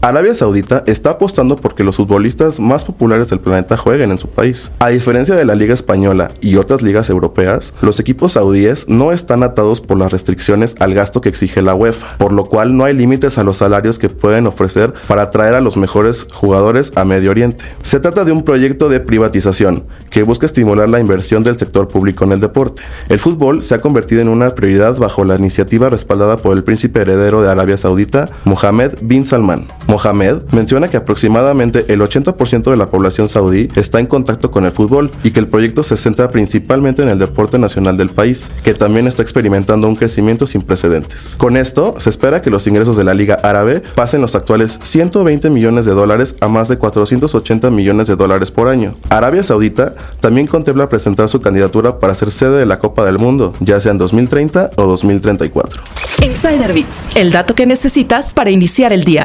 Arabia Saudita está apostando porque los futbolistas más populares del planeta jueguen en su país. A diferencia de la Liga Española y otras ligas europeas, los equipos saudíes no están atados por las restricciones al gasto que exige la UEFA, por lo cual no hay límites a los salarios que pueden ofrecer para atraer a los mejores jugadores a Medio Oriente. Se trata de un proyecto de privatización que busca estimular la inversión del sector público en el deporte. El fútbol se ha convertido en una prioridad bajo la iniciativa respaldada por el príncipe heredero de Arabia Saudita, Mohammed bin Salman. Mohamed menciona que aproximadamente el 80% de la población saudí está en contacto con el fútbol y que el proyecto se centra principalmente en el deporte nacional del país, que también está experimentando un crecimiento sin precedentes. Con esto, se espera que los ingresos de la Liga Árabe pasen los actuales 120 millones de dólares a más de 480 millones de dólares por año. Arabia Saudita también contempla presentar su candidatura para ser sede de la Copa del Mundo, ya sea en 2030 o 2034. Insider Bits, el dato que necesitas para iniciar el día.